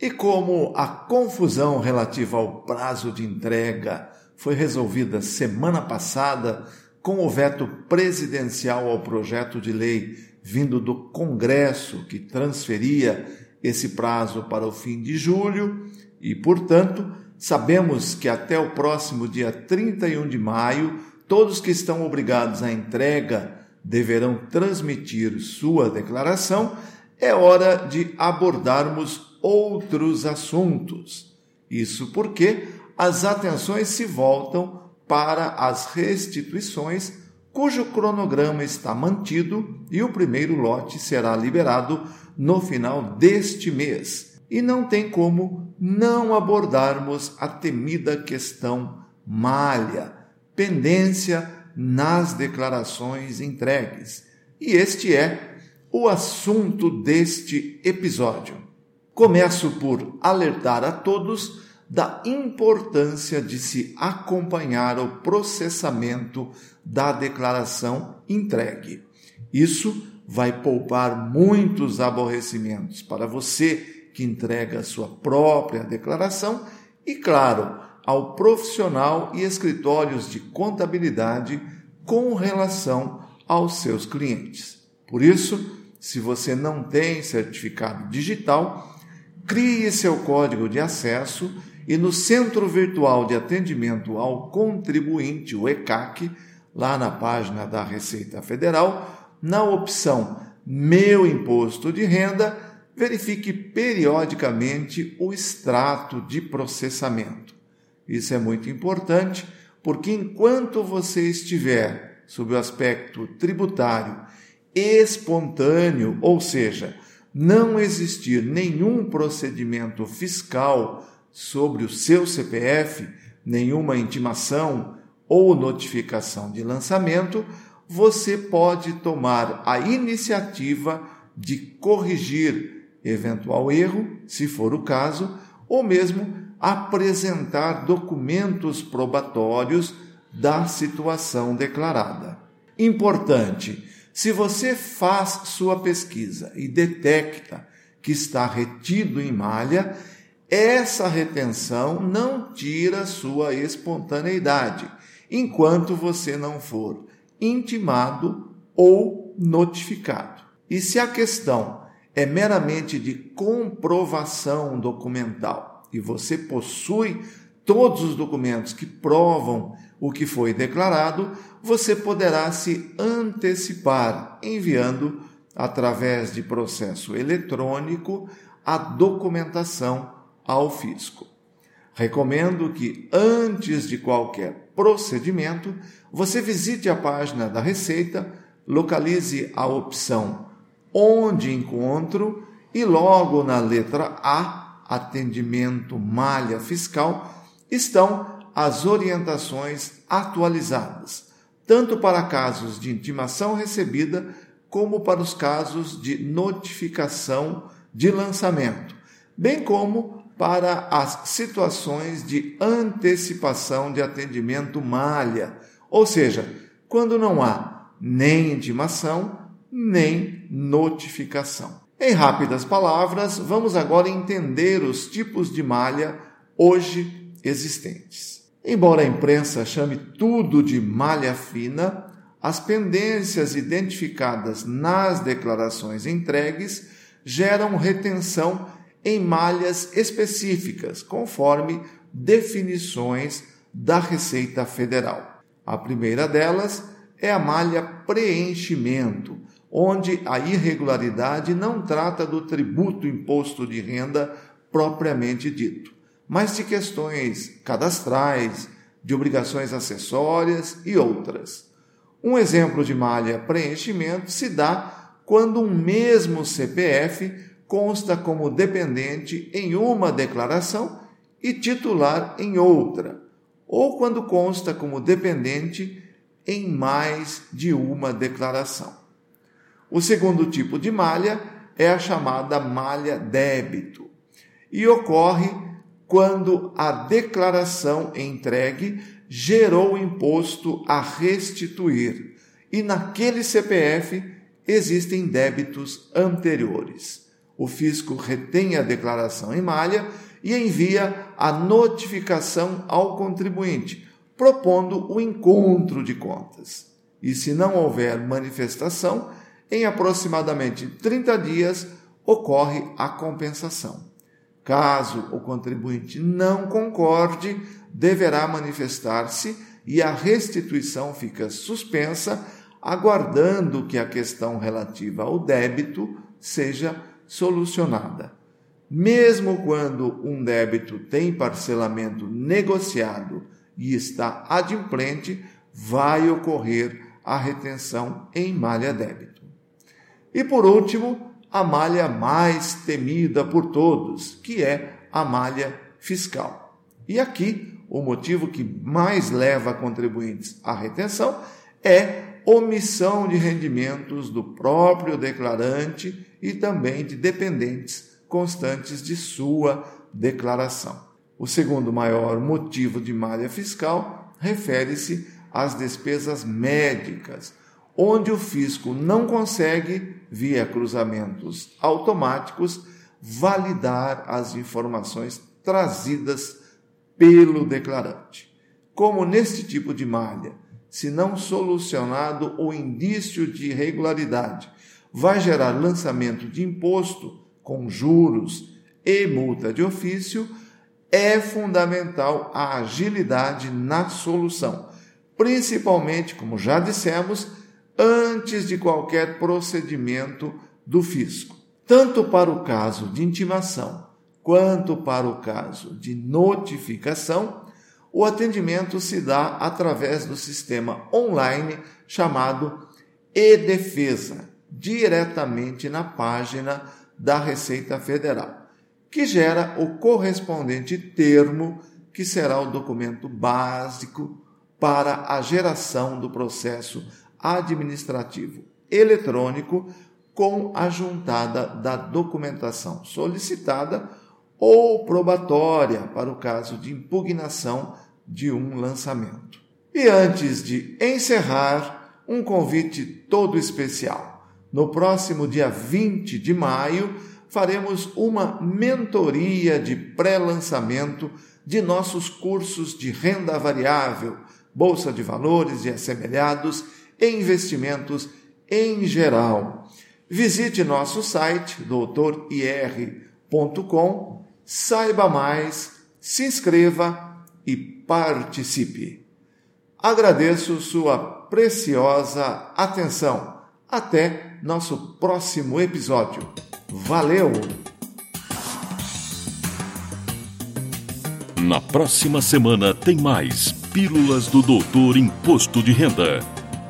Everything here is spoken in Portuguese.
E como a confusão relativa ao prazo de entrega foi resolvida semana passada com o veto presidencial ao projeto de lei vindo do Congresso que transferia esse prazo para o fim de julho e, portanto, sabemos que até o próximo dia 31 de maio, todos que estão obrigados à entrega deverão transmitir sua declaração, é hora de abordarmos outros assuntos. Isso porque as atenções se voltam para as restituições, cujo cronograma está mantido e o primeiro lote será liberado no final deste mês. E não tem como não abordarmos a temida questão malha, pendência nas declarações entregues. E este é o assunto deste episódio. Começo por alertar a todos da importância de se acompanhar o processamento da declaração entregue. Isso vai poupar muitos aborrecimentos para você que entrega a sua própria declaração e, claro, ao profissional e escritórios de contabilidade com relação aos seus clientes. Por isso, se você não tem certificado digital, crie seu código de acesso e no Centro Virtual de Atendimento ao Contribuinte, o ECAC, lá na página da Receita Federal, na opção Meu Imposto de Renda, verifique periodicamente o extrato de processamento. Isso é muito importante, porque enquanto você estiver sob o aspecto tributário espontâneo, ou seja, não existir nenhum procedimento fiscal sobre o seu CPF, nenhuma intimação ou notificação de lançamento, você pode tomar a iniciativa de corrigir eventual erro, se for o caso, ou mesmo apresentar documentos probatórios da situação declarada. Importante, se você faz sua pesquisa e detecta que está retido em malha, essa retenção não tira sua espontaneidade, enquanto você não for intimado ou notificado. E se a questão é meramente de comprovação documental e você possui todos os documentos que provam o que foi declarado, você poderá se antecipar enviando, através de processo eletrônico, a documentação ao fisco. Recomendo que, antes de qualquer procedimento, você visite a página da Receita, localize a opção Onde Encontro e logo na letra A, Atendimento Malha Fiscal, estão as orientações atualizadas tanto para casos de intimação recebida, como para os casos de notificação de lançamento, bem como para as situações de antecipação de atendimento malha, ou seja, quando não há nem intimação, nem notificação. Em rápidas palavras, vamos agora entender os tipos de malha hoje existentes. Embora a imprensa chame tudo de malha fina, as pendências identificadas nas declarações entregues geram retenção em malhas específicas, conforme definições da Receita Federal. A primeira delas é a malha preenchimento, onde a irregularidade não trata do tributo imposto de renda propriamente dito mas de questões cadastrais, de obrigações acessórias e outras. Um exemplo de malha preenchimento se dá quando um mesmo CPF consta como dependente em uma declaração e titular em outra, ou quando consta como dependente em mais de uma declaração. O segundo tipo de malha é a chamada malha débito e ocorre quando a declaração entregue gerou imposto a restituir e naquele CPF existem débitos anteriores. O fisco retém a declaração em malha e envia a notificação ao contribuinte, propondo o encontro de contas. E se não houver manifestação, em aproximadamente 30 dias ocorre a compensação. Caso o contribuinte não concorde, deverá manifestar-se e a restituição fica suspensa, aguardando que a questão relativa ao débito seja solucionada. Mesmo quando um débito tem parcelamento negociado e está adimplente, vai ocorrer a retenção em malha débito. E por último, a malha mais temida por todos, que é a malha fiscal. E aqui, o motivo que mais leva contribuintes à retenção é omissão de rendimentos do próprio declarante e também de dependentes constantes de sua declaração. O segundo maior motivo de malha fiscal refere-se às despesas médicas, onde o fisco não consegue, via cruzamentos automáticos, validar as informações trazidas pelo declarante. Como neste tipo de malha, se não solucionado o indício de irregularidade, vai gerar lançamento de imposto com juros e multa de ofício, é fundamental a agilidade na solução, principalmente, como já dissemos, antes de qualquer procedimento do fisco. Tanto para o caso de intimação quanto para o caso de notificação, o atendimento se dá através do sistema online chamado e-Defesa, diretamente na página da Receita Federal, que gera o correspondente termo que será o documento básico para a geração do processo administrativo eletrônico com a juntada da documentação solicitada ou probatória para o caso de impugnação de um lançamento. E antes de encerrar, um convite todo especial. No próximo dia 20 de maio, faremos uma mentoria de pré-lançamento de nossos cursos de renda variável, bolsa de valores e assemelhados e investimentos em geral. Visite nosso site doutorir.com, saiba mais, se inscreva e participe. Agradeço sua preciosa atenção. Até nosso próximo episódio. Valeu! Na próxima semana tem mais Pílulas do Doutor Imposto de Renda.